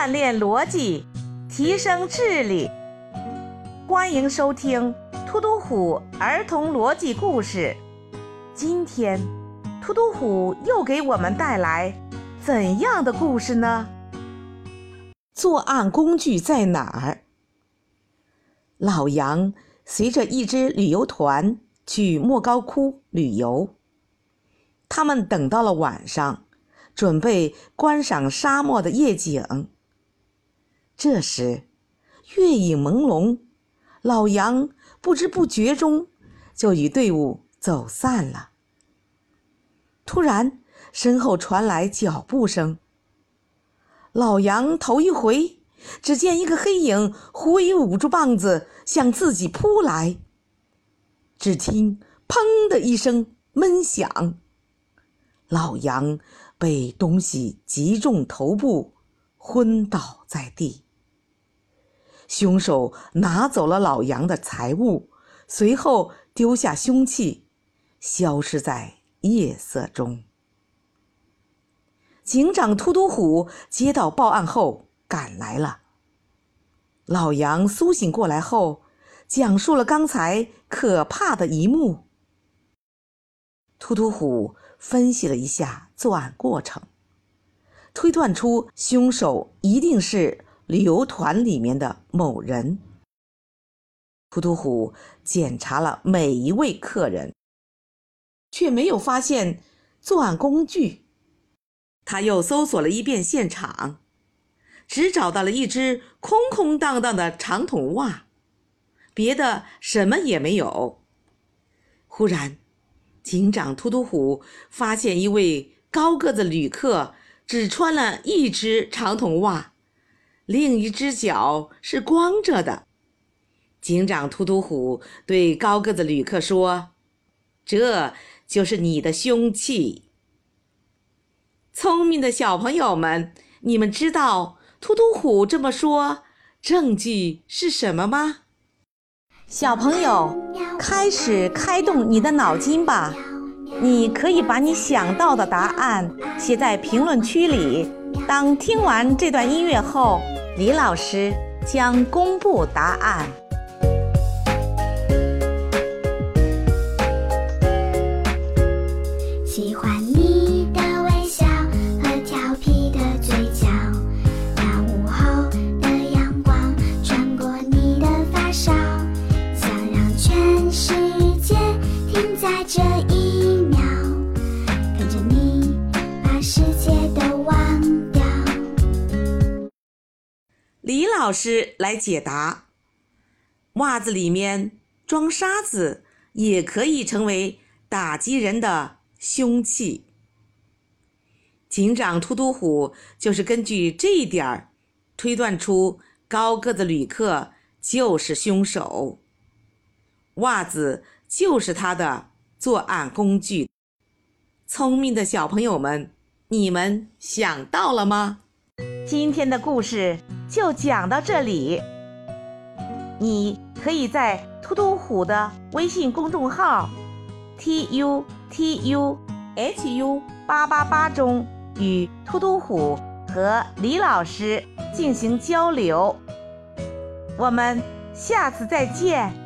锻炼逻辑，提升智力。欢迎收听《突突虎儿童逻辑故事》。今天，突突虎又给我们带来怎样的故事呢？作案工具在哪儿？老杨随着一支旅游团去莫高窟旅游，他们等到了晚上。准备观赏沙漠的夜景。这时，月影朦胧，老杨不知不觉中就与队伍走散了。突然，身后传来脚步声。老杨头一回，只见一个黑影挥舞着棒子向自己扑来。只听“砰”的一声闷响，老杨。被东西击中头部，昏倒在地。凶手拿走了老杨的财物，随后丢下凶器，消失在夜色中。警长突突虎接到报案后赶来了。老杨苏醒过来后，讲述了刚才可怕的一幕。突突虎。分析了一下作案过程，推断出凶手一定是旅游团里面的某人。突突虎检查了每一位客人，却没有发现作案工具。他又搜索了一遍现场，只找到了一只空空荡荡的长筒袜，别的什么也没有。忽然。警长突突虎发现一位高个子旅客只穿了一只长筒袜，另一只脚是光着的。警长突突虎对高个子旅客说：“这就是你的凶器。”聪明的小朋友们，你们知道突突虎这么说证据是什么吗？小朋友，开始开动你的脑筋吧！你可以把你想到的答案写在评论区里。当听完这段音乐后，李老师将公布答案。喜欢你的微笑和调皮的嘴角，那午后的阳光穿过你的发梢，想让全世界停在这一。李老师来解答：袜子里面装沙子也可以成为打击人的凶器。警长突突虎就是根据这一点儿推断出高个子旅客就是凶手，袜子就是他的作案工具。聪明的小朋友们，你们想到了吗？今天的故事就讲到这里。你可以在突突虎的微信公众号 t u t u h u 八八八中与突突虎和李老师进行交流。我们下次再见。